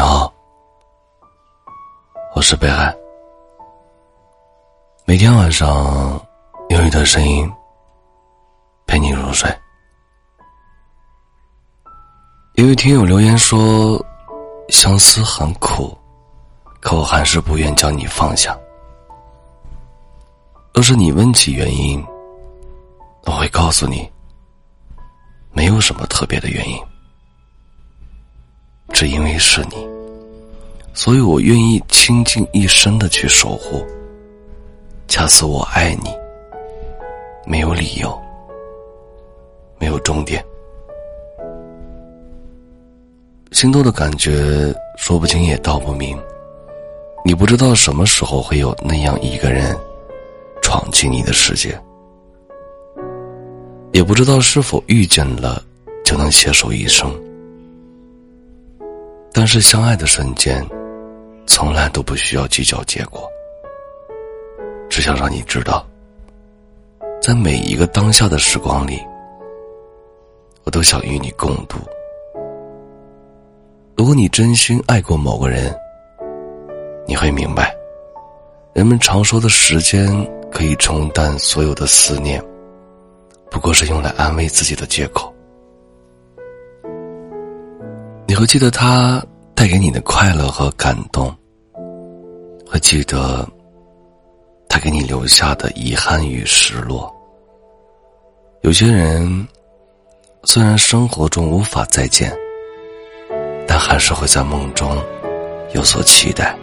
你好，我是北海。每天晚上用一段声音陪你入睡。有位听友留言说：“相思很苦，可我还是不愿将你放下。若是你问起原因，我会告诉你，没有什么特别的原因。”只因为是你，所以我愿意倾尽一生的去守护。恰似我爱你，没有理由，没有终点，心动的感觉说不清也道不明。你不知道什么时候会有那样一个人闯进你的世界，也不知道是否遇见了就能携手一生。但是相爱的瞬间，从来都不需要计较结果。只想让你知道，在每一个当下的时光里，我都想与你共度。如果你真心爱过某个人，你会明白，人们常说的时间可以冲淡所有的思念，不过是用来安慰自己的借口。你会记得他带给你的快乐和感动，记得他给你留下的遗憾与失落。有些人虽然生活中无法再见，但还是会在梦中有所期待，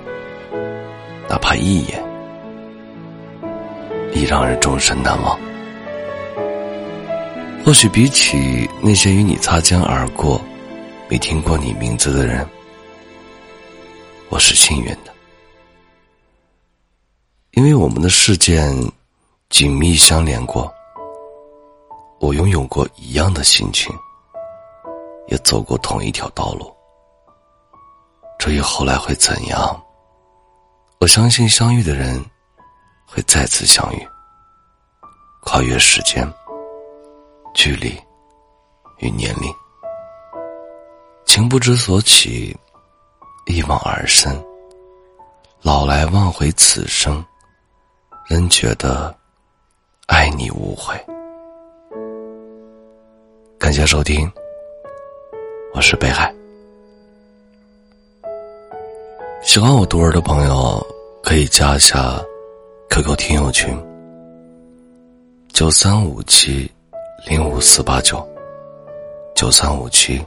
哪怕一眼，已让人终身难忘。或许比起那些与你擦肩而过。没听过你名字的人，我是幸运的，因为我们的事件紧密相连过，我拥有过一样的心情，也走过同一条道路。至于后来会怎样，我相信相遇的人会再次相遇，跨越时间、距离与年龄。情不知所起，一往而深。老来忘回此生，仍觉得爱你无悔。感谢收听，我是北海。喜欢我读儿的朋友可以加一下 QQ 听友群：九三五七零五四八九九三五七。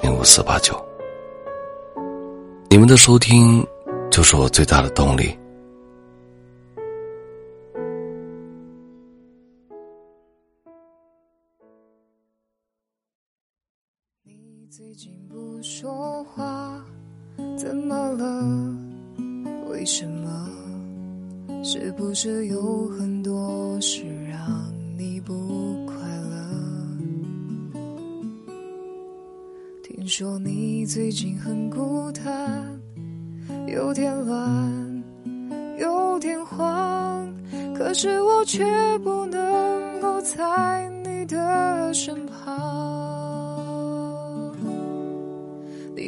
零五四八九，你们的收听就是我最大的动力。近不说话，怎么了？为什么？是不是有很多事让你不快乐？听？说你最近很孤单，有点乱，有点慌，可是我却不能够在你的身旁。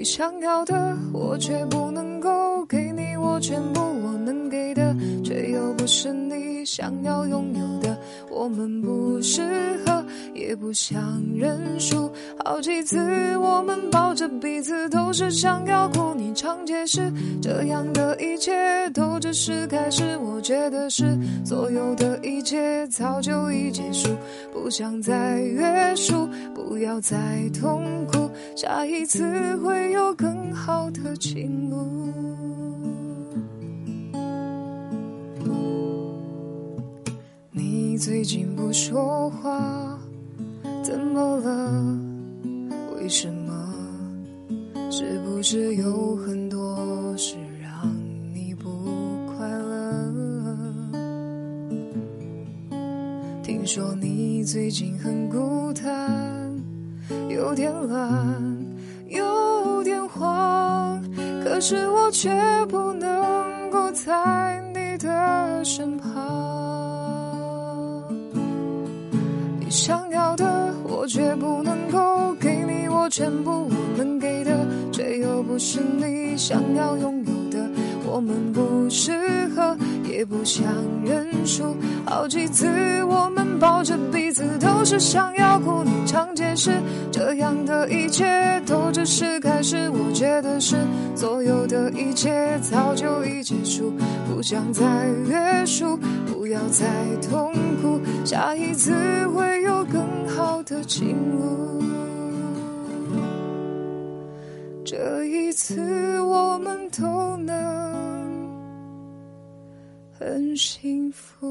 你想要的，我却不能够给你，我全部我能给的，却又不是你想要拥有的。我们不适合，也不想认输。好几次，我们抱着彼此，都是想要哭。你常解释，这样的一切都只是开始。我觉得是，所有的一切早就已结束，不想再约束，不要再痛苦。下一次会有更好的情路。最近不说话，怎么了？为什么？是不是有很多事让你不快乐？听说你最近很孤单，有点懒，有点慌，可是我却不能够在你的身旁。想要的，我却不能够给你我全部我能给的，却又不是你想要拥有的。我们不适合，也不想认输。好几次我们抱着彼此，都是想要哭。你常解释，这样的。一切都只是开始。我觉得是，所有的。一切早就已结束，不想再约束，不要再痛苦。下一次会的情路。这一次我们都能很幸福。